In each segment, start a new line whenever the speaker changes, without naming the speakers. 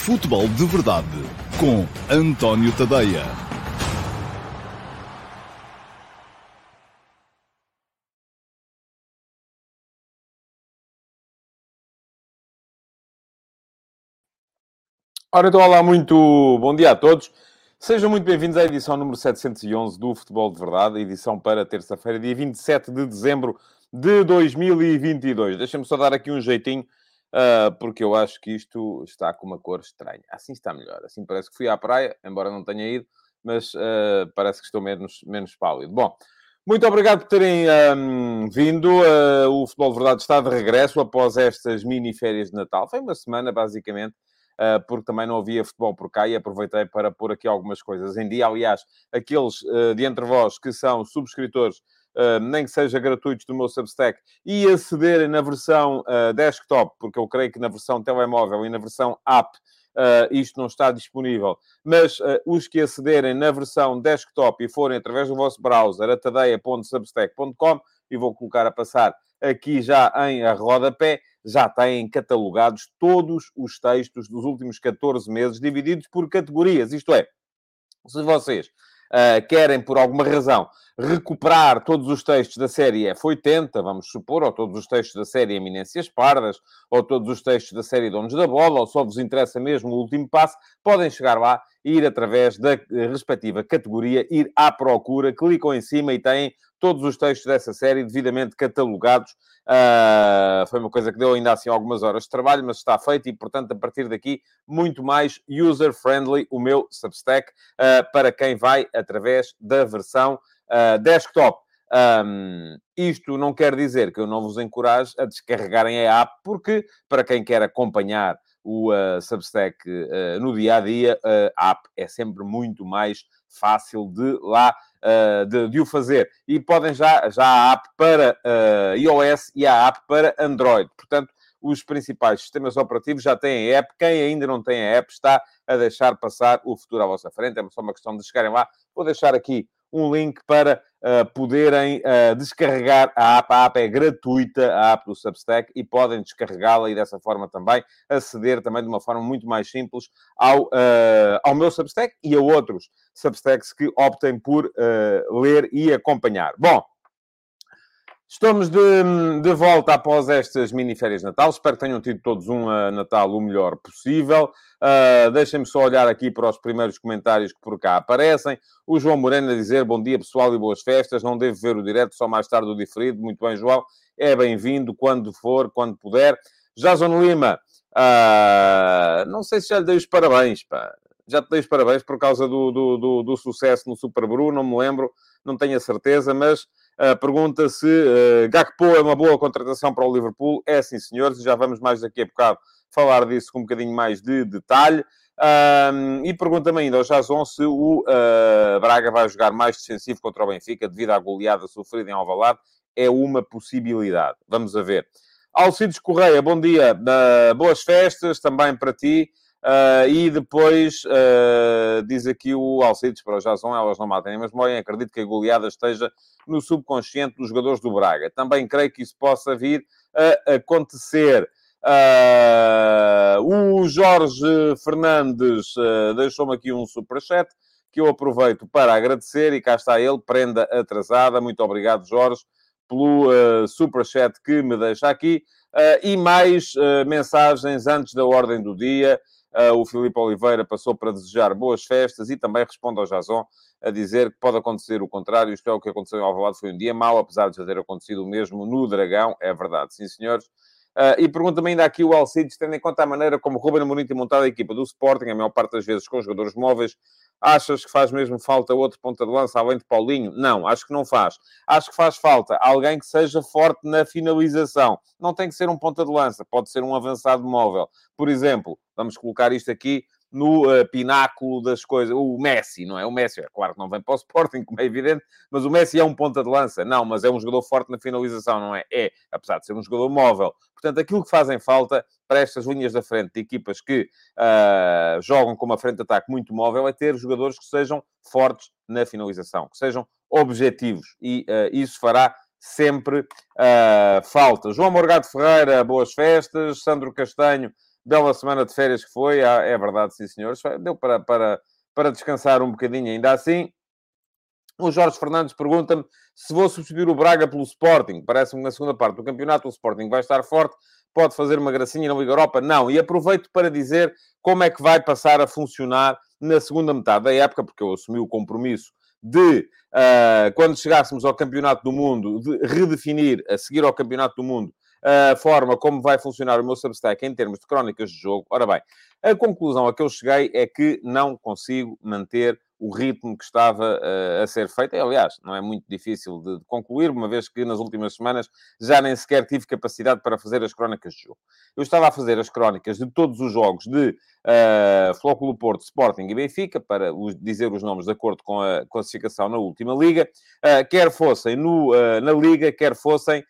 Futebol de Verdade com António Tadeia.
Ora, então, olá, muito bom dia a todos. Sejam muito bem-vindos à edição número 711 do Futebol de Verdade, edição para terça-feira, dia 27 de dezembro de 2022. Deixem-me só dar aqui um jeitinho, uh, porque eu acho que isto está com uma cor estranha. Assim está melhor. Assim parece que fui à praia, embora não tenha ido, mas uh, parece que estou menos, menos pálido. Bom, muito obrigado por terem um, vindo. Uh, o Futebol de Verdade está de regresso após estas mini férias de Natal. Foi uma semana, basicamente, porque também não havia futebol por cá e aproveitei para pôr aqui algumas coisas em dia. Aliás, aqueles de entre vós que são subscritores nem que seja gratuitos do meu Substack, e acederem na versão uh, desktop, porque eu creio que na versão telemóvel e na versão app uh, isto não está disponível, mas os que acederem na versão desktop e forem através do vosso browser, atadeia.substack.com, e vou colocar a passar aqui já em a rodapé, já têm catalogados todos os textos dos últimos 14 meses, divididos por categorias, isto é, se vocês uh, querem, por alguma razão, recuperar todos os textos da série F80, vamos supor, ou todos os textos da série Eminências Pardas, ou todos os textos da série Donos da Bola, ou só vos interessa mesmo o último passo, podem chegar lá e ir através da respectiva categoria, ir à procura, clicam em cima e têm todos os textos dessa série devidamente catalogados. Uh, foi uma coisa que deu ainda assim algumas horas de trabalho, mas está feito e, portanto, a partir daqui, muito mais user-friendly o meu Substack uh, para quem vai através da versão uh, desktop. Um, isto não quer dizer que eu não vos encoraje a descarregarem a app, porque para quem quer acompanhar o uh, Substack uh, no dia a dia, a app é sempre muito mais fácil de lá uh, de, de, o fazer. E podem já, já a app para uh, iOS e a app para Android. Portanto, os principais sistemas operativos já têm a app. Quem ainda não tem a app está a deixar passar o futuro à vossa frente. É só uma questão de chegarem lá. Vou deixar aqui um link para uh, poderem uh, descarregar a app. A app é gratuita, a app do Substack, e podem descarregá-la e dessa forma também aceder também de uma forma muito mais simples ao, uh, ao meu Substack e a outros Substacks que optem por ler e acompanhar. Bom, Estamos de, de, volta após estas mini férias de Natal. Espero que tenham tido todos um uh, Natal o melhor possível. Uh, Deixem-me só olhar aqui para os primeiros comentários que por cá aparecem. O João Moreno a dizer bom dia pessoal e boas festas. Não devo ver o direto, só mais tarde o diferido. Muito bem, João. É bem-vindo quando for, quando puder. Jason Lima, uh, não sei se já lhe dei os parabéns, pá. Já te dei os parabéns por causa do, do, do, do sucesso no Super Bru, não me lembro, não tenho a certeza, mas pergunta se uh, Gakpo é uma boa contratação para o Liverpool. É sim, senhores, já vamos mais daqui a bocado falar disso com um bocadinho mais de detalhe. Uh, e pergunta-me ainda ao Jason se o uh, Braga vai jogar mais defensivo contra o Benfica devido à goleada sofrida em Alvalade. É uma possibilidade. Vamos a ver. Alcides Correia, bom dia. Uh, boas festas também para ti. Uh, e depois uh, diz aqui o Alcides para o Jason, elas não matem, mas morrem. Acredito que a goleada esteja no subconsciente dos jogadores do Braga. Também creio que isso possa vir a acontecer. Uh, o Jorge Fernandes deixou-me aqui um superchat que eu aproveito para agradecer e cá está ele, prenda atrasada. Muito obrigado, Jorge, pelo uh, superchat que me deixa aqui. e mais mensagens antes da ordem do dia. Uh, o Filipe Oliveira passou para desejar boas festas e também responde ao Jason a dizer que pode acontecer o contrário. Isto é o que aconteceu em Alvalade, foi um dia mau, apesar de já ter acontecido o mesmo no Dragão. É verdade, sim senhores. Uh, e pergunta-me ainda aqui o Alcides, tendo em conta a maneira como Ruben Amorim tem montado a equipa do Sporting, a maior parte das vezes com jogadores móveis, achas que faz mesmo falta outro ponta de lança além de Paulinho? Não, acho que não faz. Acho que faz falta alguém que seja forte na finalização. Não tem que ser um ponta de lança, pode ser um avançado móvel. Por exemplo, vamos colocar isto aqui no uh, pináculo das coisas. O Messi, não é? O Messi, é claro que não vem para o Sporting, como é evidente, mas o Messi é um ponta de lança. Não, mas é um jogador forte na finalização, não é? É, apesar de ser um jogador móvel. Portanto, aquilo que fazem falta para estas linhas da frente de equipas que uh, jogam com uma frente de ataque muito móvel é ter jogadores que sejam fortes na finalização, que sejam objetivos. E uh, isso fará sempre uh, falta. João Morgado Ferreira, boas festas. Sandro Castanho, bela semana de férias que foi, é verdade, sim senhores, deu para, para, para descansar um bocadinho ainda assim. O Jorge Fernandes pergunta-me se vou substituir o Braga pelo Sporting. Parece-me que na segunda parte do campeonato o Sporting vai estar forte. Pode fazer uma gracinha na Liga Europa? Não. E aproveito para dizer como é que vai passar a funcionar na segunda metade da época, porque eu assumi o compromisso de, uh, quando chegássemos ao Campeonato do Mundo, de redefinir, a seguir ao Campeonato do Mundo, a forma como vai funcionar o meu Substack em termos de crónicas de jogo. Ora bem, a conclusão a que eu cheguei é que não consigo manter o ritmo que estava uh, a ser feito. E, aliás, não é muito difícil de, de, concluir, uma vez que nas últimas semanas já nem sequer tive capacidade para fazer as crónicas de jogo. Eu estava a fazer as crónicas de todos os jogos de uh, Flóculo Porto, Sporting e Benfica, para os, dizer os nomes de acordo com a classificação na última liga, uh, quer fossem no, na liga, quer fossem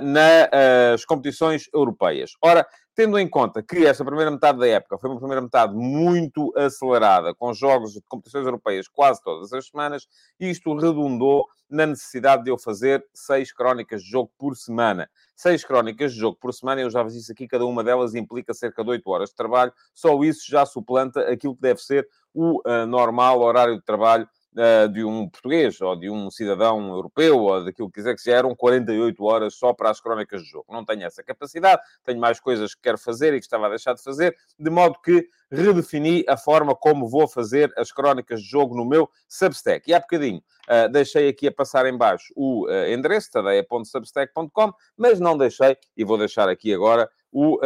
nas competições europeias. Ora, tendo em conta que esta primeira metade da época foi uma primeira metade muito acelerada, com jogos de competições europeias quase todas as semanas, isto redundou na necessidade de eu fazer seis crónicas de jogo por semana. Seis crónicas de jogo por semana, eu já vos disse aqui, cada uma delas implica cerca de oito horas de trabalho, só isso já suplanta aquilo que deve ser o uh, normal horário de trabalho uh, de um português, ou de um cidadão europeu, ou daquilo que quiser que já eram 48 horas só para as crónicas de jogo. Não tenho essa capacidade, tenho mais coisas que quero fazer e que estava a deixar de fazer, de modo que redefini a forma como vou fazer as crónicas de jogo no meu Substack. E há bocadinho uh, deixei aqui a passar em baixo o uh, endereço, tadeia.substack.com, mas não deixei, e vou deixar aqui agora, o uh,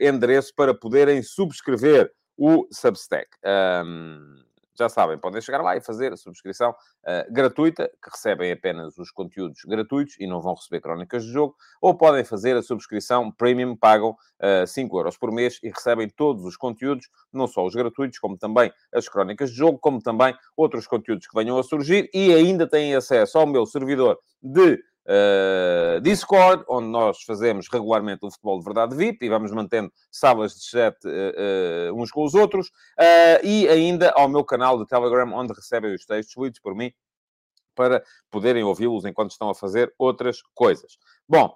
endereço para poderem subscrever o Substack. Um, já sabem, podem chegar lá e fazer a subscrição uh, gratuita, que recebem apenas os conteúdos gratuitos e não vão receber crónicas de jogo, ou podem fazer a subscrição premium, pagam uh, eh, 5 euros por mês e recebem todos os conteúdos, não só os gratuitos, como também as crónicas de jogo, como também outros conteúdos que venham a surgir e ainda têm acesso ao meu servidor de uh, Discord, onde nós fazemos regularmente o futebol de verdade VIP e vamos mantendo salas de chat uh, uh, uns com os outros, e ainda ao meu canal de Telegram, onde recebem os textos lidos por mim para poderem ouvi-los enquanto estão a fazer outras coisas. Bom,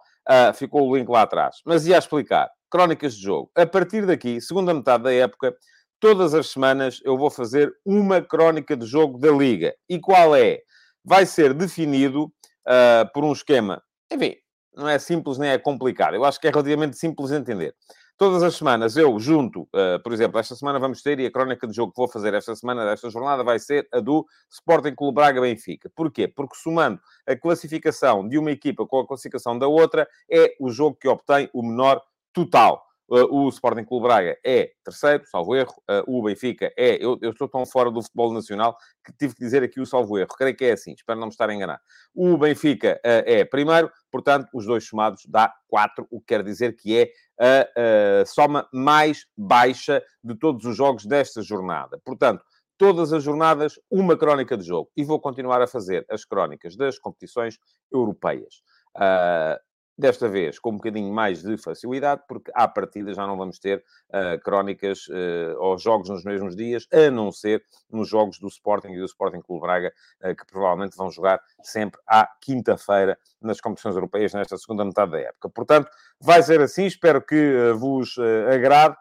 ficou o link lá atrás. Mas ia explicar. Crónicas de jogo. A partir daqui, segunda metade da época, todas as semanas eu vou fazer uma crónica de jogo da Liga. E qual é? Vai ser definido uh, por um esquema, enfim, não é simples nem é complicado. Eu acho que é relativamente simples de entender. Todas as semanas eu junto, uh, por exemplo, esta semana vamos ter, e a crónica de jogo que vou fazer esta semana, desta jornada, vai ser a do Sporting Clube Braga Benfica. Porquê? Porque somando a classificação de uma equipa com a classificação da outra, é o jogo que obtém o menor total. Uh, o Sporting Clube Braga é terceiro, salvo erro. Uh, o Benfica é. Eu, eu, estou tão fora do futebol nacional que tive que dizer aqui o salvo erro. Creio que é assim, espero não me estar a enganar. O Benfica uh, é primeiro, portanto, os dois somados dá quatro, o que quer dizer que é a, a soma mais baixa de todos os jogos desta jornada. Portanto, todas as jornadas, uma crónica de jogo. E vou continuar a fazer as crónicas das competições europeias. Uh, Desta vez com um bocadinho mais de facilidade, porque à partida já não vamos ter uh, crónicas uh, ou jogos nos mesmos dias, a não ser nos jogos do Sporting e do Sporting Clube Braga, uh, que provavelmente vão jogar sempre à quinta-feira nas competições europeias nesta segunda metade da época. Portanto, vai ser assim. Espero que vos agrade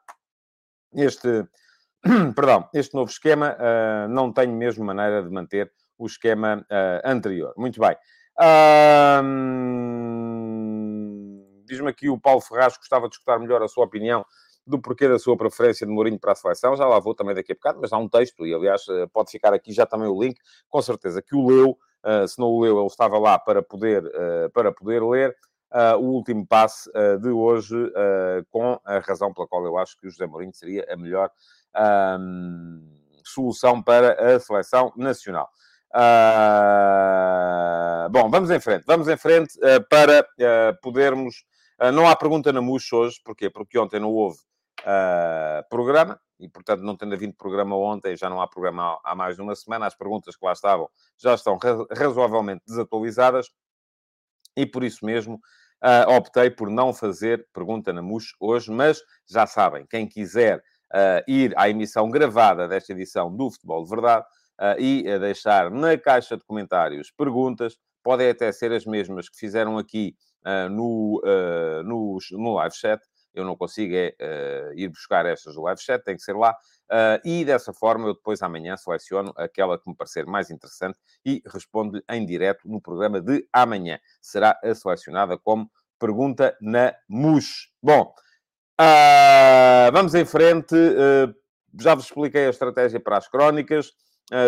este, perdão, este novo esquema. não tenho mesmo maneira de manter o esquema anterior. Muito bem. Diz-me aqui o Paulo Ferraz gostava de escutar melhor a sua opinião do porquê da sua preferência de Mourinho para a seleção. Já lá vou também daqui a bocado, mas há um texto, e aliás eh, pode ficar aqui já também o link, com certeza que o leu. Uh, se não o leu, ele estava lá para poder, uh, para poder ler. Uh, o último passe de hoje, com a razão pela qual eu acho que o José Mourinho seria a melhor solução para a seleção nacional. bom, vamos em frente. Vamos em frente para podermos não há pergunta na MUX hoje, porquê? Porque ontem não houve uh, programa e, portanto, não tendo havido programa ontem, já não há programa há, mais de uma semana. As perguntas que lá estavam já estão razoavelmente desatualizadas e, por isso mesmo, uh, optei por não fazer pergunta na MUX hoje, mas já sabem, quem quiser ir à emissão gravada desta edição do Futebol de Verdade e deixar na caixa de comentários perguntas, podem até ser as mesmas que fizeram aqui uh, no, uh, no, no live chat. eu não consigo é, uh, ir buscar estas do live chat, tem que ser lá. Uh, e dessa forma eu depois amanhã seleciono aquela que me parecer mais interessante e respondo-lhe em direto no programa de amanhã. Será a selecionada como pergunta na MUS. Bom, uh, vamos em frente. já vos expliquei a estratégia para as crónicas.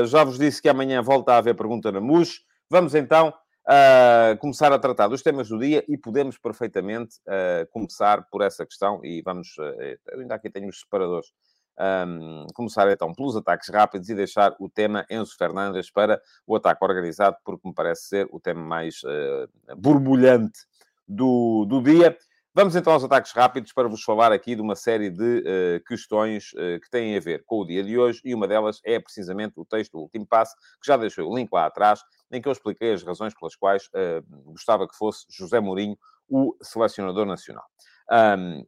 já vos disse que amanhã volta a haver pergunta na MUS. Vamos então uh, começar a tratar dos temas do dia e podemos perfeitamente uh, começar por essa questão e vamos... Uh, ainda aqui tenho os separadores. Um, começar então pelos ataques rápidos e deixar o tema Enzo Fernandes para o ataque organizado, porque me parece ser o tema mais uh, borbulhante do, do dia. Vamos então aos ataques rápidos para vos falar aqui de uma série de uh, questões uh, que têm a ver com o dia de hoje e uma delas é precisamente o texto do último passo, que já deixei o link lá atrás, em que eu expliquei as razões pelas quais uh, gostava que fosse José Mourinho o selecionador nacional. Um,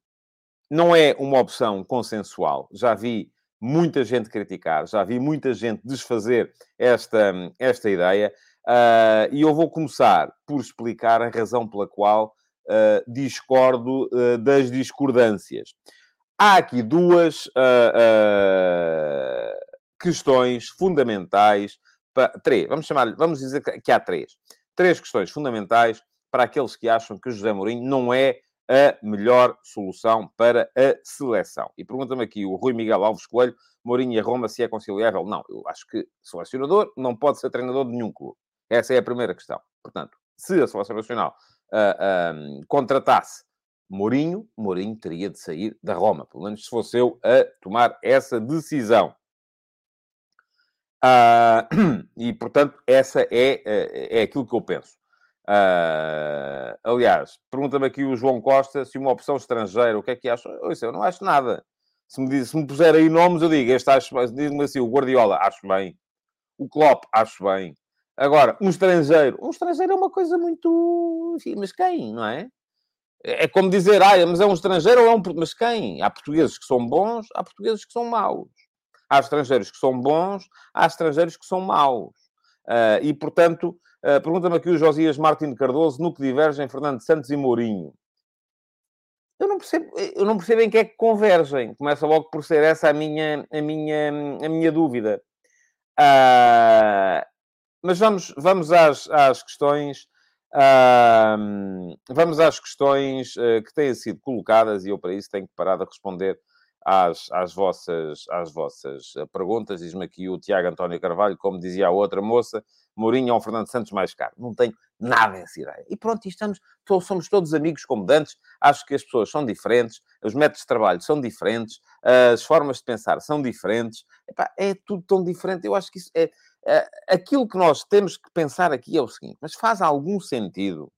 não é uma opção consensual. Já vi muita gente criticar, já vi muita gente desfazer esta, esta ideia, uh, e eu vou começar por explicar a razão pela qual uh, discordo uh, das discordâncias. Há aqui duas questões fundamentais três, vamos chamar vamos dizer que há três. Três questões fundamentais para aqueles que acham que o José Mourinho não é a melhor solução para a seleção. E pergunta-me aqui o Rui Miguel Alves Coelho, Mourinho e Roma, se é conciliável. Não, eu acho que selecionador não pode ser treinador de nenhum clube. Essa é a primeira questão. Portanto, se a Seleção Nacional uh, ah, contratasse Mourinho, Mourinho teria de sair da Roma. Pelo menos se fosse eu a tomar essa decisão. Uh, e, portanto, essa é, é, é aquilo que eu penso. Uh, aliás, pergunta-me aqui o João Costa se uma opção estrangeira, o que é que acha? Eu não acho nada. Se me, diz, se me puser aí nomes, eu digo, este acho diz-me assim, o Guardiola, acho bem. O Klopp, acho bem. Agora, um estrangeiro. Um estrangeiro é uma coisa muito... Enfim, mas quem, não é? É como dizer, ah, mas é um estrangeiro ou é um... Mas quem? Há portugueses que são bons, há portugueses que são maus. Há estrangeiros que são bons, há estrangeiros que são maus. Uh, e, portanto, uh, pergunta-me aqui o Josias Martins Cardoso, no que divergem Fernando Santos e Mourinho. Eu não percebo, eu não percebo em que é que convergem. Começa logo por ser essa a minha, a minha, a minha dúvida. Uh, mas vamos, vamos às, às questões. Uh, vamos às questões uh, que têm sido colocadas e eu para isso tenho que parar de responder às, às, vossas, às vossas eh, perguntas. Diz-me aqui o Tiago António Carvalho, como dizia a outra moça, Mourinho é um Fernando Santos mais caro. Não tenho nada essa ideia. E pronto, estamos, somos todos amigos como dantes. Acho que as pessoas são diferentes, os métodos de trabalho são diferentes, as formas de pensar são diferentes. Epá, é tudo tão diferente. Eu acho que isso é, é... Aquilo que nós temos que pensar aqui é o seguinte, mas faz algum sentido?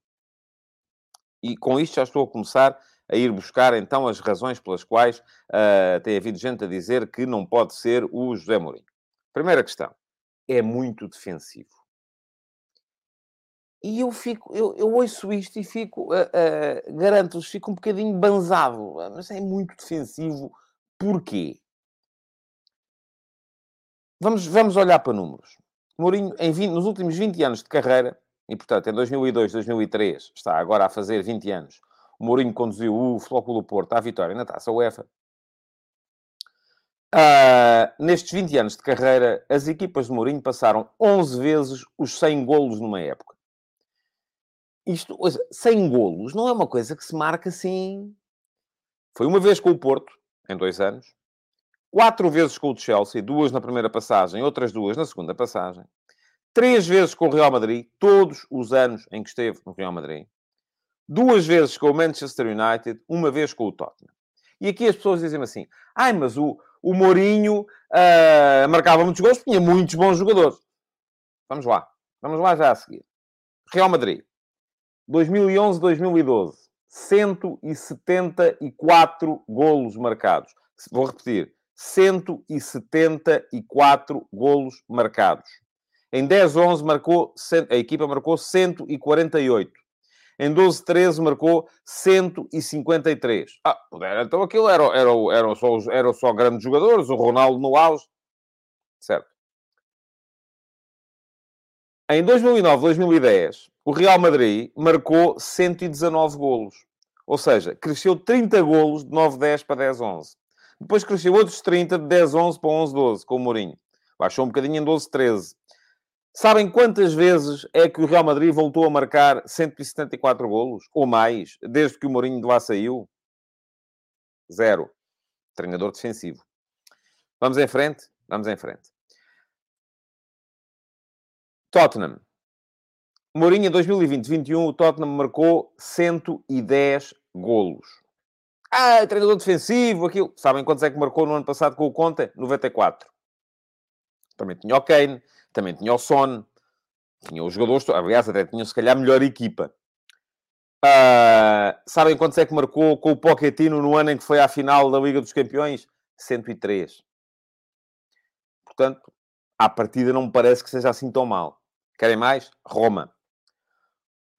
E com isto já estou a começar a ir buscar então as razões pelas quais uh, tem havido gente a dizer que não pode ser o José Mourinho. Primeira questão, é muito defensivo. E eu fico, eu, eu ouço isto e fico, uh, uh, garanto-vos, fico um bocadinho banzado. Mas é muito defensivo. Porquê? Vamos, vamos olhar para números. Mourinho, em 20, nos últimos 20 anos de carreira, e portanto em 2002, 2003, está agora a fazer 20 anos, Mourinho conduziu o Flóculo Porto à vitória na Taça UEFA. Uh, nestes 20 anos de carreira, as equipas de Mourinho passaram 11 vezes os 100 golos numa época. Isto, 100 golos não é uma coisa que se marca assim. Foi uma vez com o Porto, em dois anos. Quatro vezes com o Chelsea, duas na primeira passagem, outras duas na segunda passagem. Três vezes com o Real Madrid, todos os anos em que esteve no Real Madrid duas vezes com o Manchester United, uma vez com o Tottenham. E aqui as pessoas dizem assim: ai, mas o, o Mourinho uh, marcava muitos gols, tinha muitos bons jogadores. Vamos lá, vamos lá já a seguir. Real Madrid, 2011-2012, 174 golos marcados. Vou repetir: 174 golos marcados. Em 10-11 marcou, a equipa marcou 148. Em 12-13 marcou 153. Ah, então aquilo era, era, eram, só, eram só grandes jogadores, o Ronaldo no auge. Certo. Em 2009, 2010, o Real Madrid marcou 119 golos. Ou seja, cresceu 30 golos de 9-10 para 10-11. Depois cresceu outros 30 de 10-11 para 11-12 com o Mourinho. Baixou um bocadinho em 12-13. Sabem quantas vezes é que o Real Madrid voltou a marcar 174 golos? Ou mais, desde que o Mourinho de lá saiu? Zero. Treinador defensivo. Vamos em frente? Vamos em frente. Tottenham. Mourinho, em 2020-21, o Tottenham marcou 110 golos. Ah, treinador defensivo, aquilo. Sabem quantos é que marcou no ano passado com o Conte? 94. Também tinha o Kane, também tinha o Son, tinha os jogadores, aliás, até tinham se calhar melhor equipa. Uh, sabem quantos é que marcou com o Pochettino no ano em que foi à final da Liga dos Campeões? 103. Portanto, à partida não me parece que seja assim tão mal. Querem mais? Roma.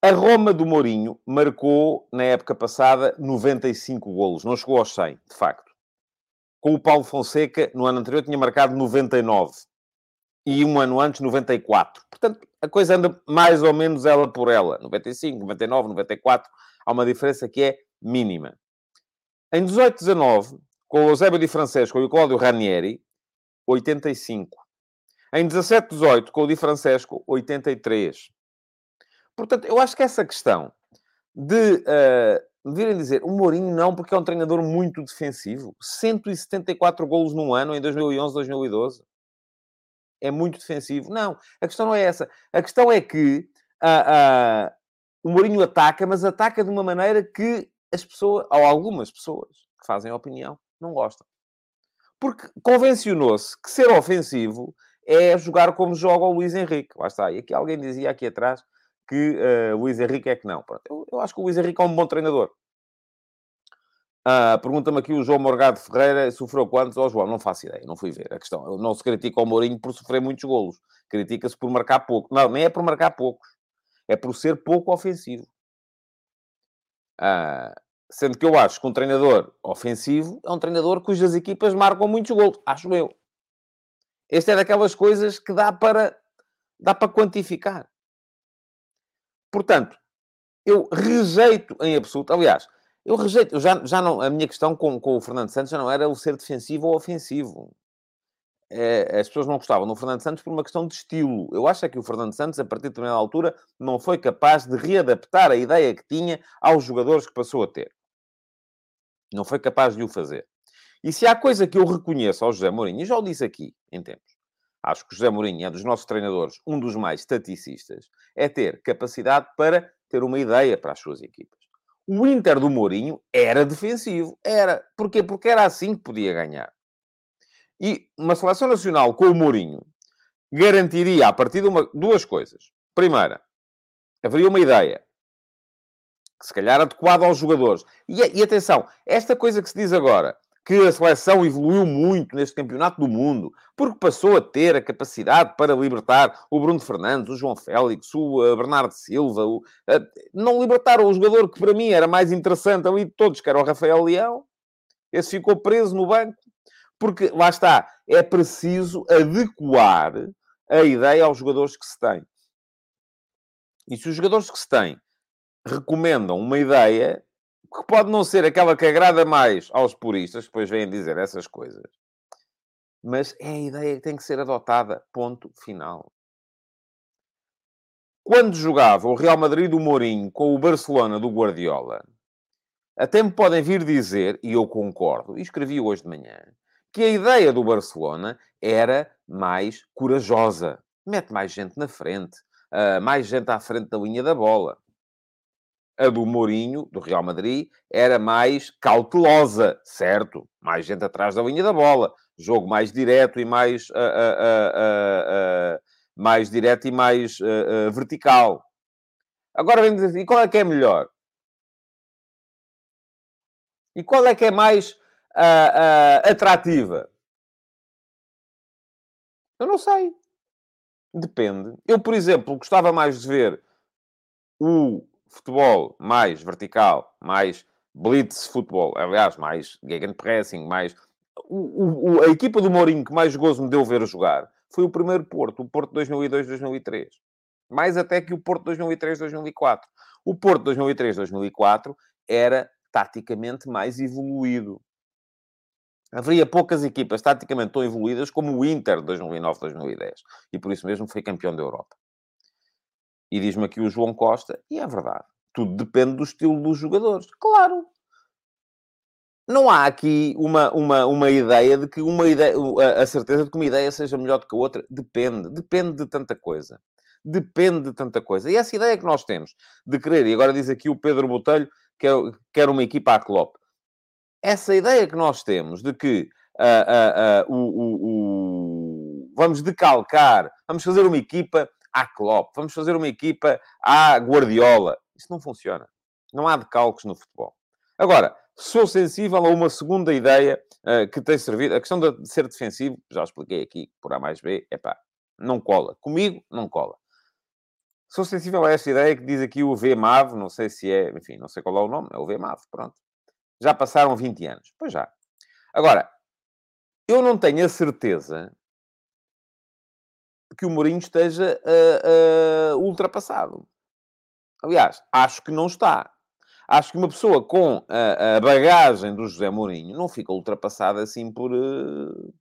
A Roma do Mourinho marcou, na época passada, 95 golos. Não chegou aos 100, de facto. Com o Paulo Fonseca, no ano anterior, tinha marcado 99. E um ano antes, 94. Portanto, a coisa anda mais ou menos ela por ela. 95, 99, 94. Há uma diferença que é mínima. Em 18-19, com o Eusébio Di Francesco e o Cláudio Ranieri, 85. Em 17-18, com o Di Francesco, 83. Portanto, eu acho que essa questão de uh, virem dizer o Mourinho não, porque é um treinador muito defensivo. 174 golos num ano, em 2011, 2012. É muito defensivo. Não, a questão não é essa. A questão é que uh, uh, o Mourinho ataca, mas ataca de uma maneira que as pessoas, ou algumas pessoas que fazem opinião, não gostam. Porque convencionou-se que ser ofensivo é jogar como joga o Luís Henrique. Lá está. E aqui alguém dizia aqui atrás que uh, Luís Henrique é que não. Eu, eu, acho que o Luís Henrique é um bom treinador. Uh, Pergunta-me aqui o João Morgado Ferreira, sofreu quantos? Ó oh, João, não faço ideia, não fui ver a questão. Não se critica o Mourinho por sofrer muitos golos. Critica-se por marcar pouco. Não, nem é por marcar poucos. É por ser pouco ofensivo. Uh, sendo que eu acho que um treinador ofensivo é um treinador cujas equipas marcam muitos golos. Acho eu. Este é daquelas coisas que dá para, dá para quantificar. Portanto, eu rejeito em absoluto. Aliás, eu rejeito. Eu já, já não, a minha questão com, com o Fernando Santos já não era o ser defensivo ou ofensivo. É, as pessoas não gostavam do Fernando Santos por uma questão de estilo. Eu acho é que o Fernando Santos, a partir de determinada altura, não foi capaz de readaptar a ideia que tinha aos jogadores que passou a ter. Não foi capaz de o fazer. E se há coisa que eu reconheço ao José Mourinho, e já o disse aqui em tempos, acho que o José Mourinho é dos nossos treinadores um dos mais estaticistas, é ter capacidade para ter uma ideia para as suas equipas. O Inter do Mourinho era defensivo. Era. Porquê? Porque era assim que podia ganhar. E uma seleção nacional com o Mourinho garantiria, a partir de uma, duas coisas. Primeira, haveria uma ideia que se calhar adequada aos jogadores. E, e atenção, esta coisa que se diz agora, que a seleção evoluiu muito neste campeonato do mundo, porque passou a ter a capacidade para libertar o Bruno Fernandes, o João Félix, o uh, Bernardo Silva. O, uh, não libertaram o jogador que para mim era mais interessante ali de todos, que era o Rafael Leão. Esse ficou preso no banco. Porque, lá está, é preciso adequar a ideia aos jogadores que se têm. E se os jogadores que se têm recomendam uma ideia, que pode não ser aquela que agrada mais aos puristas, que depois vêm dizer essas coisas, mas é a ideia que tem que ser adotada. Ponto final. Quando jogava o Real Madrid do Mourinho com o Barcelona do Guardiola, até me podem vir dizer, e eu concordo, e escrevi hoje de manhã, que a ideia do Barcelona era mais corajosa. Mete mais gente na frente, uh, mais gente à frente da linha da bola. A do Mourinho, do Real Madrid, era mais cautelosa, certo? Mais gente atrás da linha da bola. Jogo mais direto e mais... Uh, uh, mais direto e mais vertical. Agora vem dizer, e qual é que é melhor? E qual é que é mais atrativa? Eu não sei. Depende. Eu, por exemplo, gostava mais de ver o futebol mais vertical, mais blitz futebol, aliás, mais gegenpressing, mais... O, o, a equipa do Mourinho que mais gozo me deu ver jogar foi o primeiro Porto, o Porto 2002-2003. Mais até que o Porto 2003-2004. O Porto 2003-2004 era taticamente mais evoluído. Haveria poucas equipas taticamente tão evoluídas como o Inter de 2009-2010. E por isso mesmo foi campeão da Europa. E diz-me aqui o João Costa, e é verdade. Tudo depende do estilo dos jogadores. Claro, não há aqui uma, uma, uma ideia de que uma ideia, a certeza de que uma ideia seja melhor do que a outra. Depende. Depende de tanta coisa. Depende de tanta coisa. E essa ideia que nós temos de querer, e agora diz aqui o Pedro Botelho, que é, quer uma equipa à Klopp. Essa ideia que nós temos de que uh, uh, uh, o, o, o, vamos decalcar, vamos fazer uma equipa à Klopp, vamos fazer uma equipa à Guardiola. Isso não funciona. Não há decalques no futebol. Agora, Sou sensível a uma segunda ideia uh, que tem servido. A questão de ser defensivo, já expliquei aqui por A mais B, é pá, não cola. Comigo, não cola. Sou sensível a esta ideia que diz aqui o VMAV, não sei se é, enfim, não sei qual é o nome, é o VMAV, pronto. Já passaram 20 anos. Pois já. Agora, eu não tenho a certeza que o Mourinho esteja uh, uh, ultrapassado. Aliás, acho que não está. Acho que uma pessoa com a, a bagagem do José Mourinho não fica ultrapassada assim por. Uh...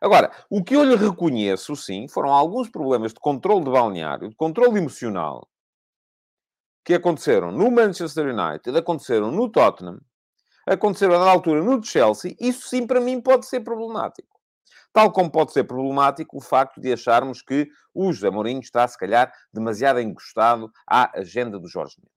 Agora, o que eu lhe reconheço, sim, foram alguns problemas de controle de balneário, de controle emocional, que aconteceram no Manchester United, aconteceram no Tottenham, aconteceram na altura no Chelsea. Isso, sim, para mim pode ser problemático. Tal como pode ser problemático o facto de acharmos que o José Mourinho está, se calhar, demasiado encostado à agenda do Jorge Mendes.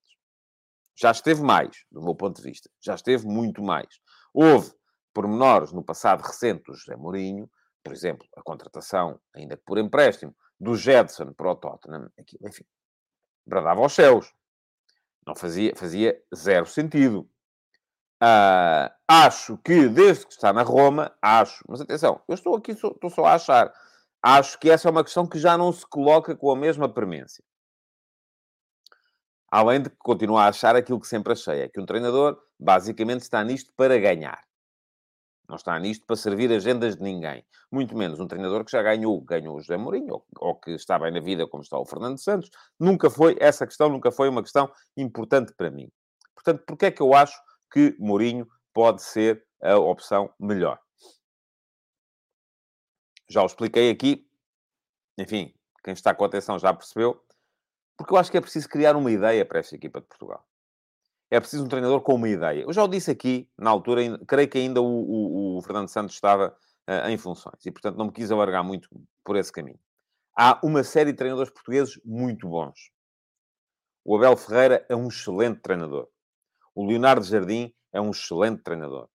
Já esteve mais, do meu ponto de vista. Já esteve muito mais. Houve pormenores no passado recente do José Mourinho, por exemplo, a contratação, ainda que por empréstimo, do Jedson para o Tottenham. Aquilo, enfim, bradava aos céus. Não fazia, fazia zero sentido. Uh, acho que, desde que está na Roma, acho, mas atenção, eu estou aqui, só, estou só a achar, acho que essa é uma questão que já não se coloca com a mesma premência. Além de continuar a achar aquilo que sempre achei, é que um treinador basicamente está nisto para ganhar. Não está nisto para servir agendas de ninguém. Muito menos um treinador que já ganhou, ganhou o José Mourinho, ou, ou, que está bem na vida como está o Fernando Santos. Nunca foi, essa questão nunca foi uma questão importante para mim. Portanto, porque é que eu acho que Mourinho pode ser a opção melhor? Já o expliquei aqui. Enfim, quem está com atenção já percebeu. Porque eu acho que é preciso criar uma ideia para esta equipa de Portugal. É preciso um treinador com uma ideia. Eu já o disse aqui, na altura, creio que ainda o, o, o Fernando Santos estava uh, em funções. E, portanto, não me quis alargar muito por esse caminho. Há uma série de treinadores portugueses muito bons. O Abel Ferreira é um excelente treinador. O Leonardo Jardim é um excelente treinador.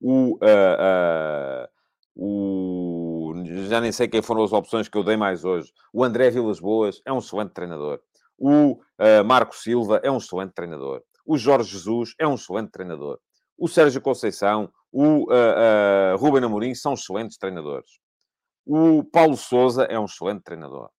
O, uh, uh, o, já nem sei quem foram as opções que eu dei mais hoje. O André Vilas Boas é um excelente treinador. O uh, Marco Silva é um excelente treinador. O Jorge Jesus é um excelente treinador. O Sérgio Conceição, o uh, Ruben Amorim são excelentes treinadores. O Paulo Souza é um excelente treinador.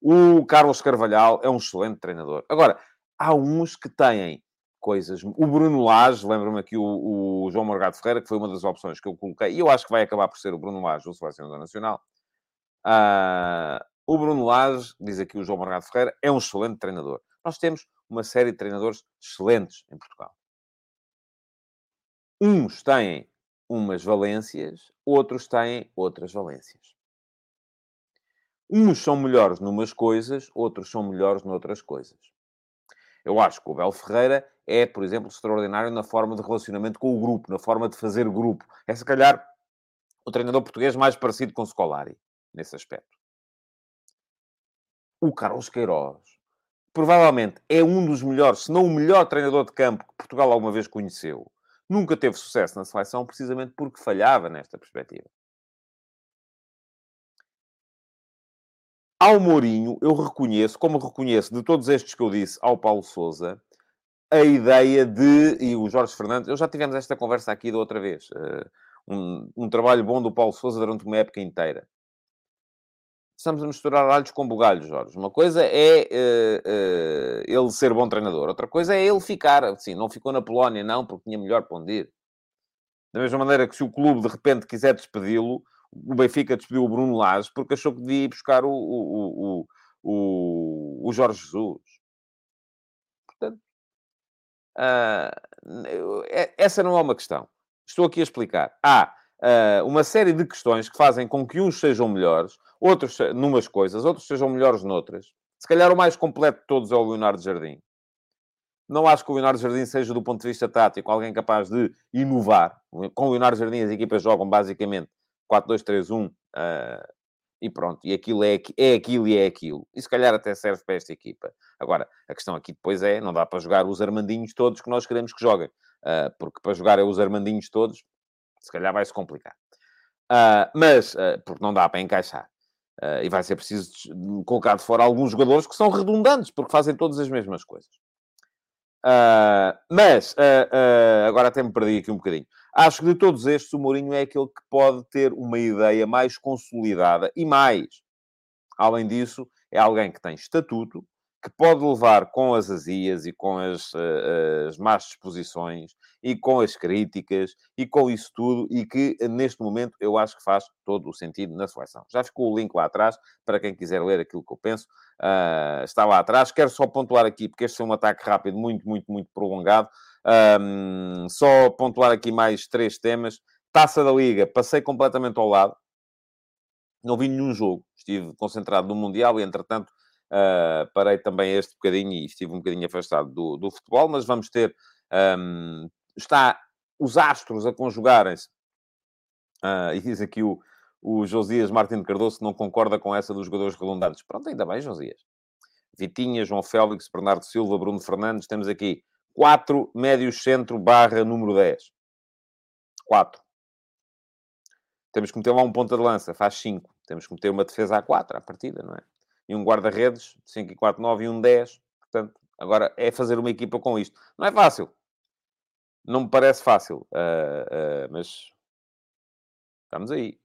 O Carlos Carvalhal é um excelente treinador. Agora, há uns que têm coisas. O Bruno Lage, lembro-me aqui o, o, João Morgado Ferreira, que foi uma das opções que eu coloquei, e eu acho que vai acabar por ser o Bruno Lage, o selecionador nacional. Uh, o Bruno Lage, diz aqui o João Morgado Ferreira, é um excelente treinador. Nós temos uma série de treinadores excelentes em Portugal. Uns têm umas valências, outros têm outras valências. Uns são melhores numas coisas, outros são melhores noutras coisas. Eu acho que o Bel Ferreira é, por exemplo, extraordinário na forma de relacionamento com o grupo, na forma de fazer grupo. É, se calhar, o treinador português mais parecido com o Scolari, nesse aspecto. O Carlos Queiroz, provavelmente, é um dos melhores, se não o melhor treinador de campo que Portugal alguma vez conheceu. Nunca teve sucesso na seleção, precisamente porque falhava nesta perspectiva. Ao Mourinho, eu reconheço, como reconheço de todos estes que eu disse ao Paulo Souza, a ideia de. E o Jorge Fernandes, eu já tivemos esta conversa aqui da outra vez. Uh, um, um, trabalho bom do Paulo Souza durante uma época inteira. Estamos a misturar alhos com bugalhos, Jorge. Uma coisa é uh, uh, ele ser bom treinador, outra coisa é ele ficar. Assim, não ficou na Polónia, não, porque tinha melhor para onde ir. Da mesma maneira que se o clube de repente quiser despedi-lo, o Benfica despediu o Bruno Lage porque achou que devia ir buscar o, o, o, o, Jorge Jesus. Portanto, Uh, essa não é uma questão. Estou aqui a explicar. Há uh, uma série de questões que fazem com que uns sejam melhores, outros numas coisas, outros sejam melhores noutras. Se calhar o mais completo de todos é o Leonardo Jardim. Não acho que o Leonardo Jardim seja, do ponto de vista tático, alguém capaz de inovar. Com o Leonardo Jardim, as equipas jogam basicamente 4-2-3-1 uh, e pronto. E aquilo é, é aquilo e é aquilo. E se calhar até serve para esta equipa. Agora, a questão aqui depois é: não dá para jogar os Armandinhos todos que nós queremos que joguem. Uh, porque para jogar é os Armandinhos todos, se calhar vai-se complicar. Uh, mas, porque não dá para encaixar. E vai ser preciso colocar de fora alguns jogadores que são redundantes, porque fazem todas as mesmas coisas. Mas, agora até me perdi aqui um bocadinho. Acho que de todos estes, o Mourinho é aquele que pode ter uma ideia mais consolidada e mais. Além disso, é alguém que tem estatuto, que pode levar com as azias e com as, uh, as más disposições e com as críticas e com isso tudo e que neste momento eu acho que faz todo o sentido na seleção. Já ficou o link lá atrás para quem quiser ler aquilo que eu penso. Uh, está lá atrás. Quero só pontuar aqui, porque este é um ataque rápido muito, muito, muito prolongado. Um, só pontuar aqui mais três temas. Taça da Liga, passei completamente ao lado. Não vi nenhum jogo. Estive concentrado no Mundial e, entretanto, Uh, parei também este bocadinho e estive um bocadinho afastado do, do futebol, mas vamos ter. Um, está os astros a conjugarem-se. Uh, e diz aqui o, o Josias Martins Cardoso que não concorda com essa dos jogadores redundantes. Pronto, ainda bem, Josias. Vitinha, João Félix, Bernardo Silva, Bruno Fernandes. Temos aqui quatro médios centro barra número 10. Quatro. Temos que meter lá um ponta de lança, faz cinco. Temos que meter uma defesa a quatro à partida, não é? E um guarda-redes, 5 e 4, 9 e um 10. Portanto, agora é fazer uma equipa com isto. Não é fácil. Não me parece fácil, uh, uh, mas estamos aí.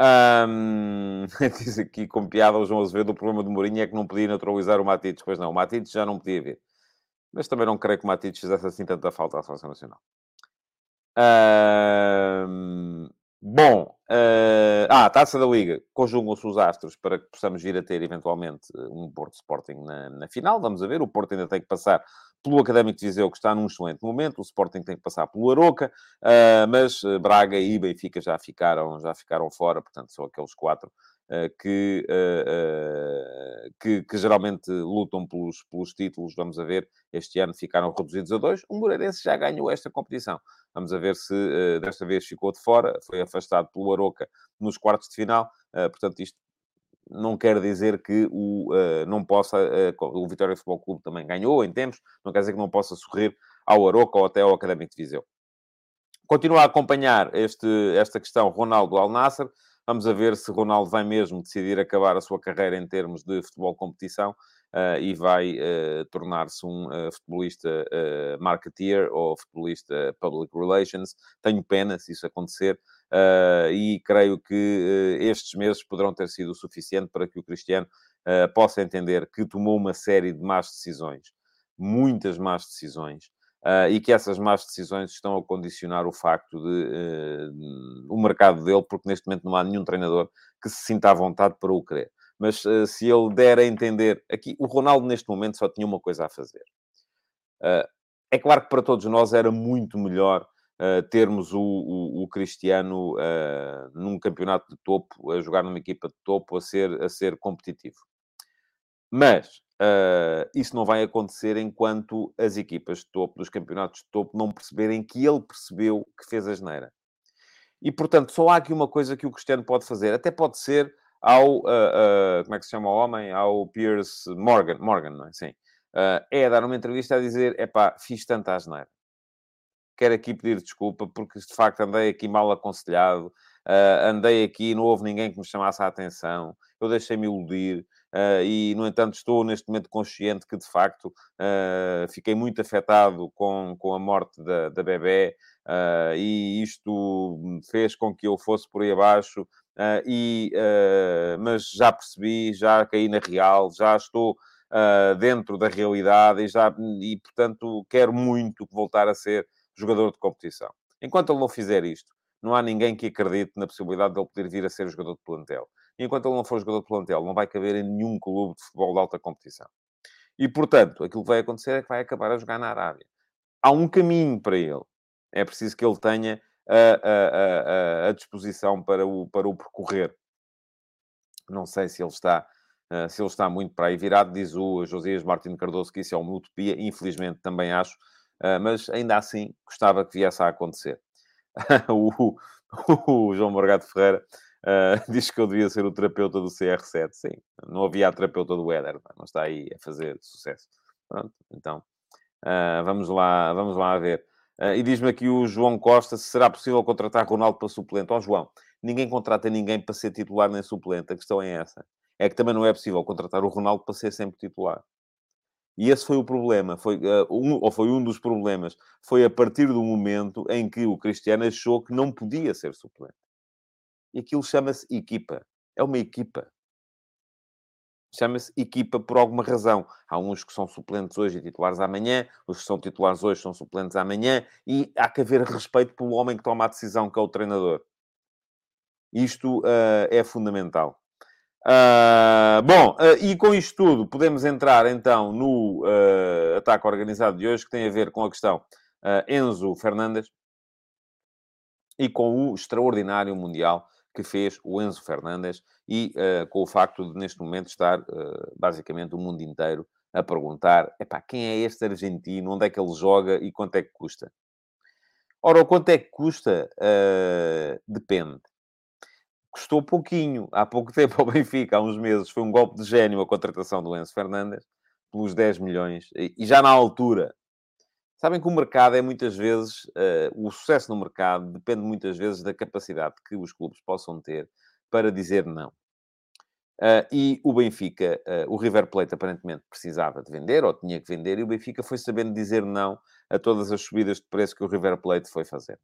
Um, diz aqui com piada o João Azevedo, o problema do Mourinho é que não podia naturalizar o Matites. Pois não, o Matites já não podia ver. Mas também não creio que o Matites fizesse assim tanta falta à Seleção Nacional. Um, Bom, uh, ah, Taça da Liga, conjugam-se os astros para que possamos vir a ter eventualmente um Porto Sporting na, na, final. Vamos a ver, o Porto ainda tem que passar pelo Académico de Viseu, que está num excelente momento, o Sporting tem que passar pelo Aroca, uh, mas Braga e Benfica já ficaram, já ficaram fora, portanto, são aqueles quatro que, que, que, geralmente lutam pelos, pelos títulos. Vamos a ver, este ano ficaram reduzidos a dois. O Moreirense já ganhou esta competição. Vamos a ver se desta vez ficou de fora, foi afastado pelo Aroca nos quartos de final. Portanto, isto não quer dizer que o, não possa, o Vitória Futebol Clube também ganhou em tempos, não quer dizer que não possa sorrir ao Aroca ou até ao Académico de Viseu. Continua a acompanhar este, esta questão Ronaldo Al Nasser. Vamos a ver se Ronaldo vai mesmo decidir acabar a sua carreira em termos de futebol competição uh, e vai uh, tornar-se um uh, futebolista marketeer ou futebolista public relations. Tenho pena se isso acontecer. e creio que estes meses poderão ter sido o suficiente para que o Cristiano possa entender que tomou uma série de más decisões, muitas más decisões, Uh, e que essas más decisões estão a condicionar o facto de uh, o mercado dele, porque neste momento não há nenhum treinador que se sinta à vontade para o querer mas uh, se ele der a entender... Aqui, o Ronaldo, neste momento, só tinha uma coisa a fazer. Uh, é claro que para todos nós era muito melhor uh, termos o, o, o Cristiano num campeonato de topo, a jogar numa equipa de topo, a ser, a ser competitivo. Mas isso não vai acontecer enquanto as equipas de topo, dos campeonatos de topo, não perceberem que ele percebeu que fez a geneira. E, portanto, só há aqui uma coisa que o Cristiano pode fazer. Até pode ser ao, uh, uh, como é que se chama o homem? Ao Piers Morgan, Morgan, não é? Sim. Uh, é dar uma entrevista a dizer, epá, fiz tanta asneira. Quero aqui pedir desculpa, porque de facto andei aqui mal aconselhado, uh, andei aqui, não houve ninguém que me chamasse a atenção, eu deixei-me iludir, uh, e no entanto estou neste momento consciente que de facto uh, fiquei muito afetado com, com a morte da, da bebê, e isto fez com que eu fosse por aí abaixo Uh, e, uh, mas já percebi, já caí na real, já estou uh, dentro da realidade e, já, e, portanto, quero muito voltar a ser jogador de competição. Enquanto ele não fizer isto, não há ninguém que acredite na possibilidade de ele poder vir a ser jogador de plantel. Enquanto ele não for jogador de plantel, não vai caber em nenhum clube de futebol de alta competição. E, portanto, aquilo que vai acontecer é que vai acabar a jogar na Arábia. Há um caminho para ele. É preciso que ele tenha a, a, a, a disposição para o, para o percorrer. Não sei se ele está Uh, se ele está muito para aí virado, diz o Josias Martins Cardoso que isso é uma utopia, infelizmente também acho, uh, mas ainda assim gostava que viesse a acontecer. o, o, João Morgado Ferreira uh, diz que eu devia ser o terapeuta do CR7. Sim, não havia a terapeuta do Éder, não está aí a fazer sucesso. Pronto, então vamos, lá, vamos lá ver. e diz-me aqui o João Costa se será possível contratar Ronaldo para suplente. Ó oh, João, ninguém contrata ninguém para ser titular nem suplente, a questão é essa é que também não é possível contratar o Ronaldo para ser sempre titular. E esse foi o problema, foi, uh, um, ou foi um dos problemas. Foi a partir do momento em que o Cristiano achou que não podia ser suplente. E aquilo chama-se equipa. É uma equipa. Chama-se equipa por alguma razão. Há uns que são suplentes hoje e titulares amanhã, os que são titulares hoje são suplentes amanhã, e há que haver respeito pelo homem que toma a decisão, que é o treinador. Isto uh, é fundamental. Uh, bom, uh, e com isto tudo, podemos entrar então no uh, ataque organizado de hoje, que tem a ver com a questão Enzo Fernandes e com o extraordinário Mundial que fez o Enzo Fernandes e com o facto de, neste momento, estar basicamente o mundo inteiro a perguntar: epá, quem é este argentino? Onde é que ele joga e quanto é que custa? Ora, o quanto é que custa depende custou pouquinho. Há pouco tempo ao Benfica, há uns meses, foi um golpe de gênio a contratação do Enzo Fernandes, pelos 10 milhões. E já na altura, sabem que o mercado é muitas vezes, uh, o sucesso no mercado depende muitas vezes da capacidade que os clubes possam ter para dizer não. Uh, e o Benfica, uh, o River Plate aparentemente precisava de vender, ou tinha que vender, e o Benfica foi sabendo dizer não a todas as subidas de preço que o River Plate foi fazer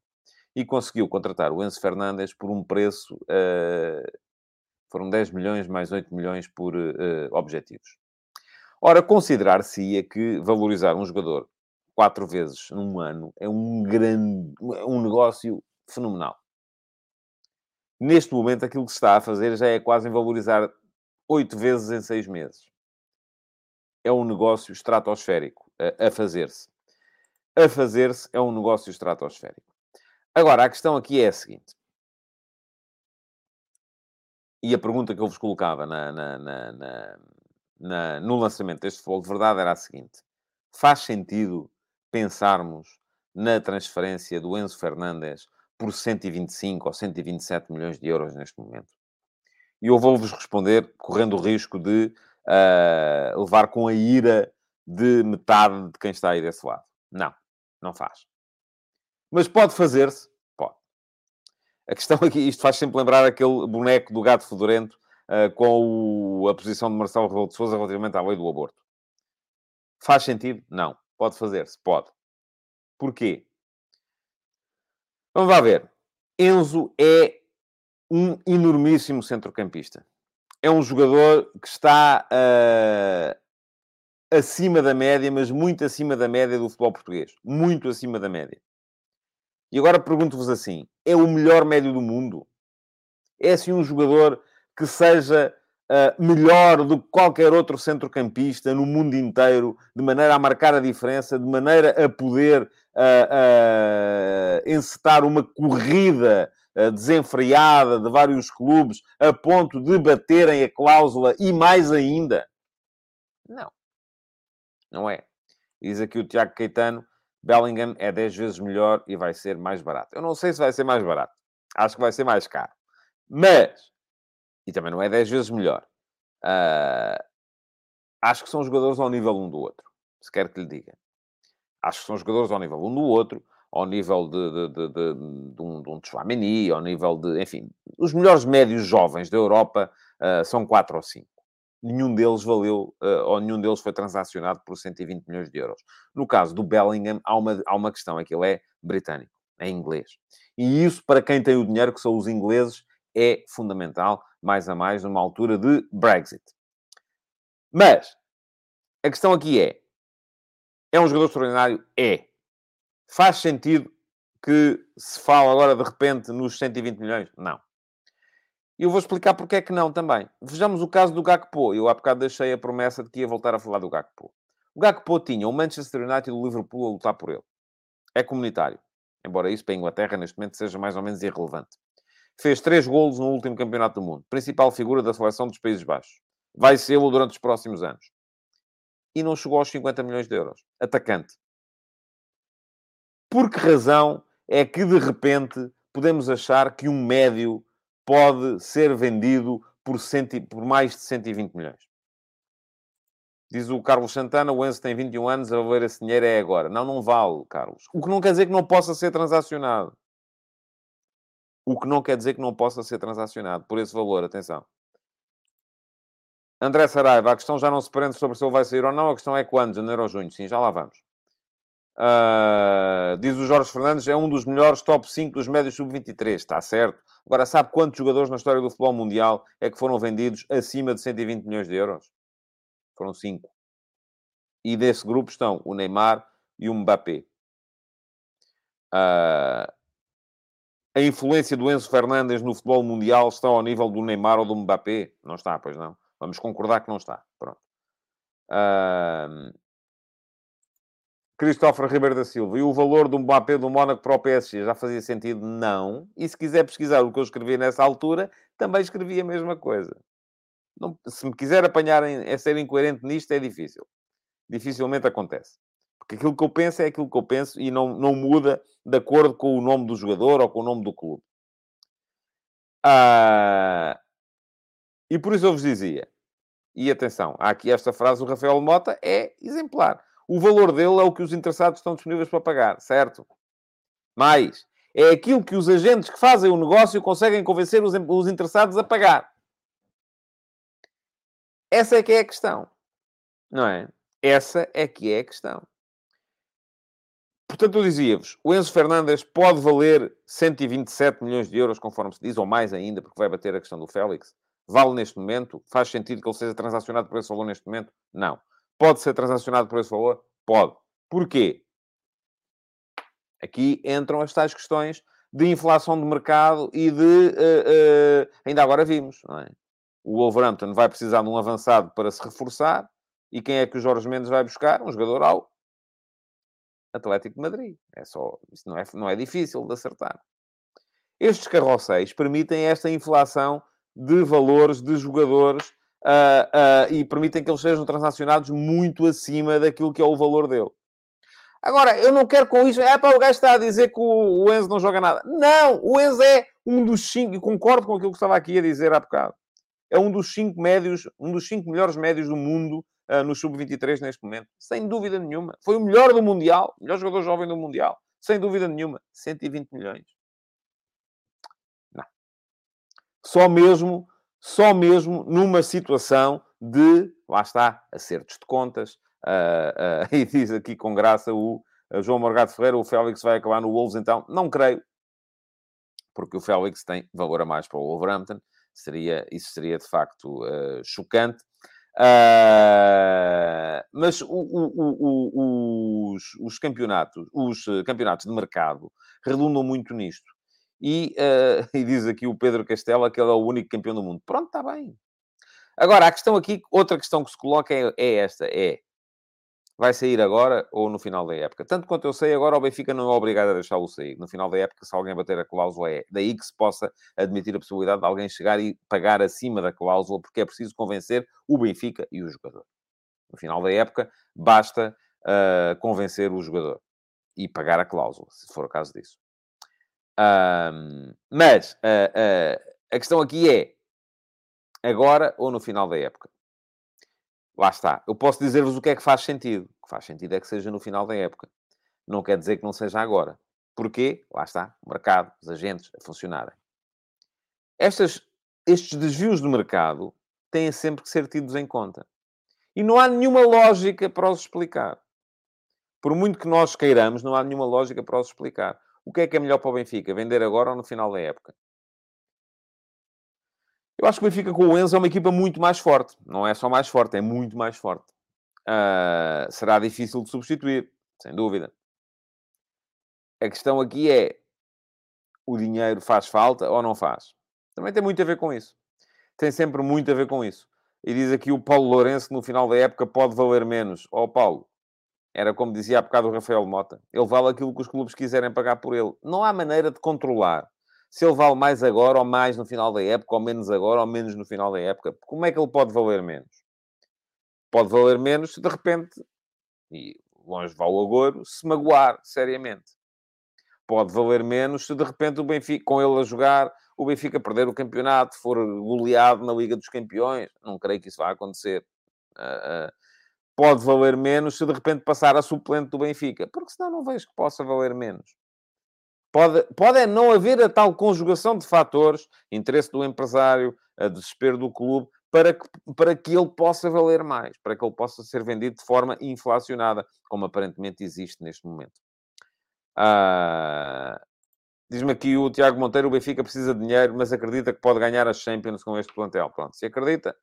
e conseguiu contratar o Enzo Fernandes por um preço, foram 10 milhões mais 8 milhões por objetivos. Ora, considerar-se-ia que valorizar um jogador quatro vezes num ano é um grande, é um negócio fenomenal. Neste momento, aquilo que se está a fazer já é quase em valorizar oito vezes em seis meses. É um negócio estratosférico a, fazer-se. A fazer-se é um negócio estratosférico. Agora, a questão aqui é a seguinte. E a pergunta que eu vos colocava na, na, na, no lançamento deste futebol de verdade era a seguinte: faz sentido pensarmos na transferência do Enzo Fernandes por 125 ou 127 milhões de euros neste momento? E eu vou-vos responder correndo o risco de uh, levar com a ira de metade de quem está aí desse lado. Não, não faz. Mas pode fazer-se? Pode. A questão aqui, isto faz sempre lembrar aquele boneco do gato fedorento uh, com o, a posição de Marcelo Rebelo de Sousa relativamente à lei do aborto. Faz sentido? Não. Pode fazer-se? Pode. Porquê? Vamos lá ver. Enzo é um enormíssimo centrocampista. É um jogador que está uh, acima da média, mas muito acima da média do futebol português. Muito acima da média. E agora pergunto-vos assim: é o melhor médio do mundo? É assim um jogador que seja uh, melhor do que qualquer outro centrocampista no mundo inteiro, de maneira a marcar a diferença, de maneira a poder uh, uh, encetar uma corrida desenfreada de vários clubes a ponto de baterem a cláusula e mais ainda? Não. Não é. Diz aqui o Tiago Caetano Bellingham é 10 vezes melhor e vai ser mais barato. Eu não sei se vai ser mais barato. Acho que vai ser mais caro. Mas, e também não é 10 vezes melhor. Uh, acho que são jogadores ao nível um do outro. Se quer que lhe diga. Acho que são jogadores ao nível um do outro, ao nível de, de, de, de, de um, de um Tchouameni, ao nível de... Enfim, os melhores médios jovens da Europa uh, são 4 ou 5 nenhum deles valeu, uh, ou nenhum deles foi transacionado por 120 milhões de euros. No caso do Bellingham, há uma, há uma questão, é ele é britânico, é inglês. E isso, para quem tem o dinheiro, que são os ingleses, é fundamental, mais a mais, numa altura de Brexit. Mas, a questão aqui é, é um jogador extraordinário? É. Faz sentido que se fala agora, de repente, nos 120 milhões? Não. Eu vou explicar porque é que não também. Vejamos o caso do Gakpo. Eu há bocado deixei a promessa de que ia voltar a falar do Gakpo. O Gakpo tinha o Manchester United e o Liverpool a lutar por ele. É comunitário. Embora isso para a Inglaterra, neste momento, seja mais ou menos irrelevante. Fez três golos no último campeonato do mundo. Principal figura da seleção dos Países Baixos. Vai ser-lo durante os próximos anos. E não chegou aos 50 milhões de euros. Atacante. Por que razão é que, de repente, podemos achar que um médio pode ser vendido por, cento, por mais de 120 milhões? Diz o Carlos Santana, o Enzo tem 21 anos, a ver esse dinheiro é agora. Não, não vale, Carlos. O que não quer dizer que não possa ser transacionado. O que não quer dizer que não possa ser transacionado por esse valor, atenção. André Saraiva, a questão já não se prende sobre se ele vai sair ou não, a questão é quando, janeiro ou junho. Sim, já lá vamos. Uh, diz o Jorge Fernandes, é um dos melhores top 5 dos médios sub-23. Está certo. Agora, sabe quantos jogadores na história do futebol mundial é que foram vendidos acima de 120 milhões de euros? Foram cinco. E desse grupo estão o Neymar e o Mbappé. Uh, a influência do Enzo Fernandes no futebol mundial está ao nível do Neymar ou do Mbappé? Não está, pois não. Vamos concordar que não está. Pronto. Uh, Christopher Ribeiro da Silva. E o valor do Mbappé do Mónaco para o PSG já fazia sentido? Não. E se quiser pesquisar o que eu escrevi nessa altura, também escrevi a mesma coisa. Não, se me quiser apanhar em, a ser incoerente nisto, é difícil. Dificilmente acontece. Porque aquilo que eu penso é aquilo que eu penso e não, não muda de acordo com o nome do jogador ou com o nome do clube. Ah, e por isso eu vos dizia, e atenção, há aqui esta frase do Rafael Mota, é exemplar. O valor dele é o que os interessados estão disponíveis para pagar, certo? Mais, é aquilo que os agentes que fazem o negócio conseguem convencer os, os interessados a pagar. Essa é que é a questão. Não é? Essa é que é a questão. Portanto, eu dizia-vos, o Enzo Fernandes pode valer 127 milhões de euros, conforme se diz, ou mais ainda, porque vai bater a questão do Félix. Vale neste momento? Faz sentido que ele seja transacionado por esse valor neste momento? Não. Pode ser transacionado por esse valor? Pode. Porquê? Aqui entram as tais questões de inflação de mercado e de... Uh, uh, ainda agora vimos, é? o Wolverhampton vai precisar de um avançado para se reforçar. E quem é que o Jorge Mendes vai buscar? Um jogador ao Atlético de Madrid. É só, isso não é, não é difícil de acertar. Estes carrosséis permitem esta inflação de valores de jogadores uh, uh, e permitem que eles sejam transacionados muito acima daquilo que é o valor dele. Agora, eu não quero com isso. É para o gajo está a dizer que o, o Enzo não joga nada. Não! O Enzo é um dos cinco. E concordo com aquilo que estava aqui a dizer há bocado é um dos cinco médios, um dos cinco melhores médios do mundo uh, no sub-23 neste momento. Sem dúvida nenhuma. Foi o melhor do Mundial, o melhor jogador jovem do Mundial. Sem dúvida nenhuma. 120 milhões. Não. Só mesmo, só mesmo numa situação de, lá está, acertos de contas. Uh, uh, e diz aqui com graça o João Morgado Ferreira, o Félix vai acabar no Wolves, então não creio, porque o Félix tem valor a mais para o Wolverhampton. Seria, isso seria de facto uh, chocante. Uh, mas o, o, o, os, os, campeonatos, os eh, campeonatos de mercado redundam muito nisto. E, uh, e, diz aqui o Pedro Castela que ele é o único campeão do mundo. Pronto, está bem. Agora, a questão aqui, outra questão que se coloca é, é esta: é vai sair agora ou no final da época. Tanto quanto eu sei, agora o Benfica não é obrigado a deixá-lo sair. No final da época, se alguém bater a cláusula, é daí que se possa admitir a possibilidade de alguém chegar e pagar acima da cláusula, porque é preciso convencer o Benfica e o jogador. No final da época, basta uh, convencer o jogador e pagar a cláusula, se for o caso disso. Um, mas uh, uh, a questão aqui é agora ou no final da época lá está. Eu posso dizer-vos o que é que faz sentido. O que faz sentido é que seja no final da época. Não quer dizer que não seja agora. Porquê? Lá está. O mercado, os agentes a funcionarem. Estas, estes desvios do mercado têm sempre que ser tidos em conta. E não há nenhuma lógica para os explicar. Por muito que nós queiramos, não há nenhuma lógica para os explicar. O que é que é melhor para o Benfica? Vender agora ou no final da época? Eu acho que o Benfica com o Enzo é uma equipa muito mais forte. Não é só mais forte, é muito mais forte. Uh, será difícil de substituir, sem dúvida. A questão aqui é: o dinheiro faz falta ou não faz? Também tem muito a ver com isso. Tem sempre muito a ver com isso. E diz aqui o Paulo Lourenço, no final da época, pode valer menos. Ó oh, Paulo, era como dizia há bocado o Rafael Mota. Ele vale aquilo que os clubes quiserem pagar por ele. Não há maneira de controlar se ele vale mais agora ou mais no final da época, ou menos agora ou menos no final da época. Como é que ele pode valer menos? Pode valer menos se de repente, e longe vá o agouro, se magoar seriamente. Pode valer menos se de repente o Benfica, com ele a jogar, o Benfica perder o campeonato, for goleado na Liga dos Campeões. Não creio que isso vá acontecer. Uh, uh, pode valer menos se de repente passar a suplente do Benfica, porque senão não vejo que possa valer menos. Pode, pode é não haver a tal conjugação de fatores, interesse do empresário, desespero do clube, para que, para que ele possa valer mais, para que ele possa ser vendido de forma inflacionada, como aparentemente existe neste momento. Ah, Diz-me aqui o Tiago Monteiro, o Benfica precisa de dinheiro, mas acredita que pode ganhar as Champions com este plantel. Pronto, se acredita,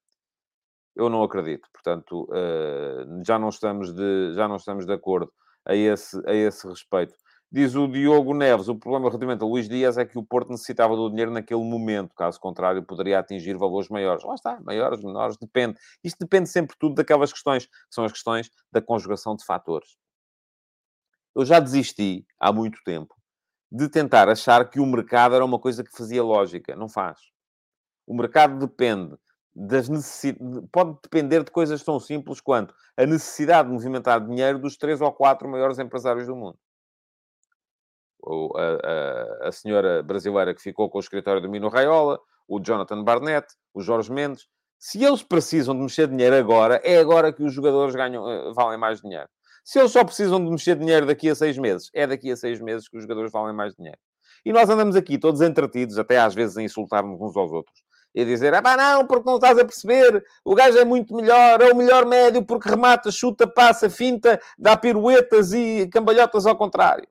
eu não acredito. Portanto, uh, já, não estamos de, já não estamos de acordo a esse, a esse respeito. Diz o Diogo Neves, o problema relativamente a Luís Dias é que o Porto necessitava do dinheiro naquele momento, caso contrário poderia atingir valores maiores. Lá está, maiores, menores, depende. Isto depende sempre tudo daquelas questões, que são as questões da conjugação de fatores. Eu já desisti, há muito tempo, de tentar achar que o mercado era uma coisa que fazia lógica. Não faz. O mercado depende das necessidades, pode depender de coisas tão simples quanto a necessidade de movimentar dinheiro dos três ou quatro maiores empresários do mundo. A, a, a senhora brasileira que ficou com o escritório do Mino Raiola, o Jonathan Barnett, o Jorge Mendes. Se eles precisam de mexer dinheiro agora, é agora que os jogadores ganham, eh, valem mais dinheiro. Se eles só precisam de mexer dinheiro daqui a seis meses, é daqui a seis meses que os jogadores valem mais dinheiro. E nós andamos aqui todos entretidos, até às vezes a insultar-nos uns aos outros e dizer, ah pá, não, porque não estás a perceber, o gajo é muito melhor, é o melhor médio porque remata, chuta, passa, finta, dá piruetas e cambalhotas ao contrário.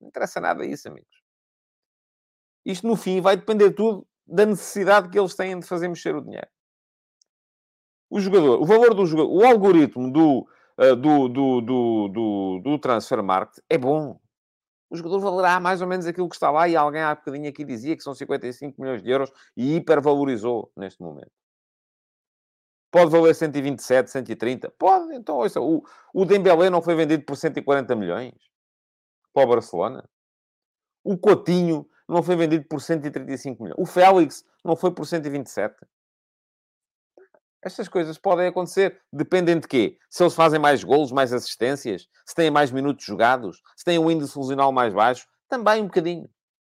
Não interessa nada isso, amigos. Isto, no fim, vai depender tudo da necessidade que eles têm de fazer mexer o dinheiro. O jogador, o valor do jogador, o algoritmo do, uh, do, do, do, do, do transfer market é bom o jogador valerá mais ou menos aquilo que está lá e alguém há bocadinho aqui dizia que são 55 milhões de euros e hipervalorizou neste momento. Pode valer 127, 130? Pode. Então, ouça, o, o Dembélé não foi vendido por 140 milhões para o Barcelona. O Coutinho não foi vendido por 135 milhões. O Félix não foi por 127. Estas coisas podem acontecer. Dependem de quê? Se eles fazem mais golos, mais assistências, se têm mais minutos jogados, se têm um índice funcional mais baixo, também um bocadinho.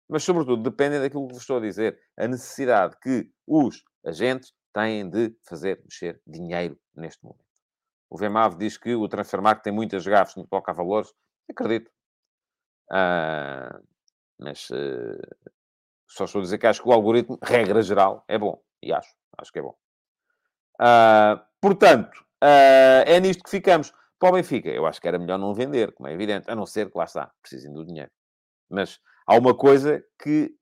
Mas, sobretudo, dependem daquilo que vos estou a dizer. A necessidade que os agentes têm de fazer mexer dinheiro neste momento. O VMAV diz que o Transfermarkt tem muitas gafes no que toca a valores. Acredito. Ah, mas uh, só estou a dizer que acho que o algoritmo, regra geral, é bom. E acho. Acho que é bom. Uh, portanto, uh, é nisto que ficamos. Para o Benfica, eu acho que era melhor não vender, como é evidente, a não ser que lá está, precisem do dinheiro. Mas há uma coisa que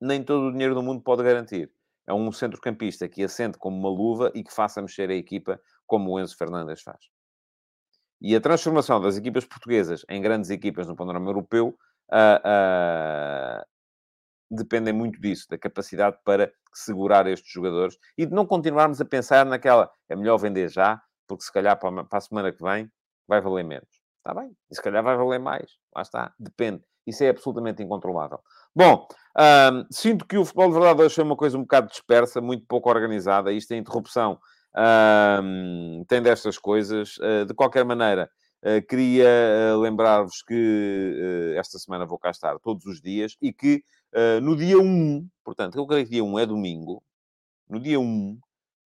nem todo o dinheiro do mundo pode garantir. É um centrocampista que assente como uma luva e que faça mexer a equipa como o Enzo Fernandes faz. E a transformação das equipas portuguesas em grandes equipas no panorama europeu uh, dependem muito disso, da capacidade para segurar estes jogadores e de não continuarmos a pensar naquela é melhor vender já, porque se calhar para a semana que vem vai valer menos. Está bem? E se calhar vai valer mais. Lá está. Depende. Isso é absolutamente incontrolável. Bom, hum, sinto que o futebol de verdade hoje foi uma coisa um bocado dispersa, muito pouco organizada. Isto é interrupção. Hum, tem destas coisas. Uh, de qualquer maneira, uh, queria uh, lembrar-vos que esta semana vou cá estar todos os dias e que no dia 1, portanto, eu creio que dia 1 é domingo, no dia 1, uh,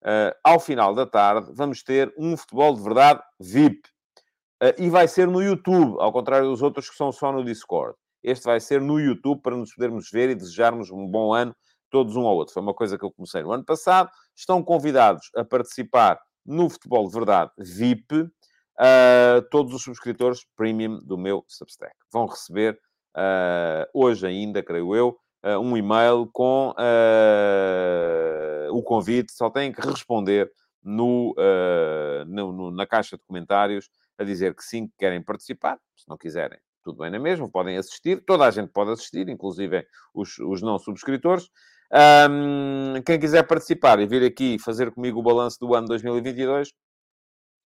eh, ao final da tarde, vamos ter um futebol de verdade VIP. E vai ser no YouTube, ao contrário dos outros que são só no Discord. Este vai ser no YouTube para nos podermos ver e desejarmos um bom ano todos um ao outro. Foi uma coisa que eu comecei no ano passado. Estão convidados a participar no Futebol de Verdade VIP uh, todos os subscritores premium do meu Substack. Vão receber uh, hoje ainda, creio eu, uh, um e-mail com o convite. Só têm que responder no, no, no, na caixa de comentários a dizer que sim, que querem participar. Se não quiserem, tudo bem na mesma, podem assistir. Toda a gente pode assistir, inclusive os, os não subscritores. Um, quem quiser participar e vir aqui fazer comigo o balanço do ano 2022,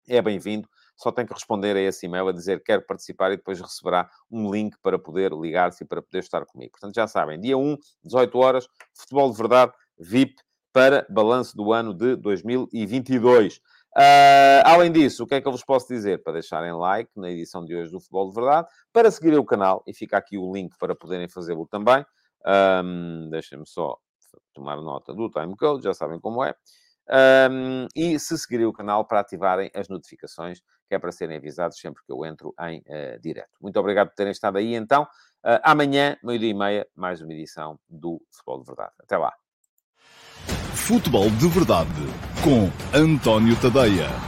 é bem-vindo. Só tem que responder a esse e-mail a dizer quero participar e depois receberá um link para poder ligar-se e para poder estar comigo. Portanto, já sabem, dia 1, 18 horas, futebol de verdade, VIP, para balanço do ano de 2022. Uh, além disso, o que é que eu vos posso dizer? Para deixarem like na edição de hoje do Futebol de Verdade, para seguirem o canal, e fica aqui o link para poderem fazê-lo também. Um, Deixem-me só tomar nota do timecode, já sabem como é. Um, e se seguirem o canal para ativarem as notificações, que é para serem avisados sempre que eu entro em uh, direto. Muito obrigado por terem estado aí, então. Uh, amanhã, meio-dia e meia, mais uma edição do Futebol de Verdade. Até lá.
Futebol de Verdade com António Tadeia.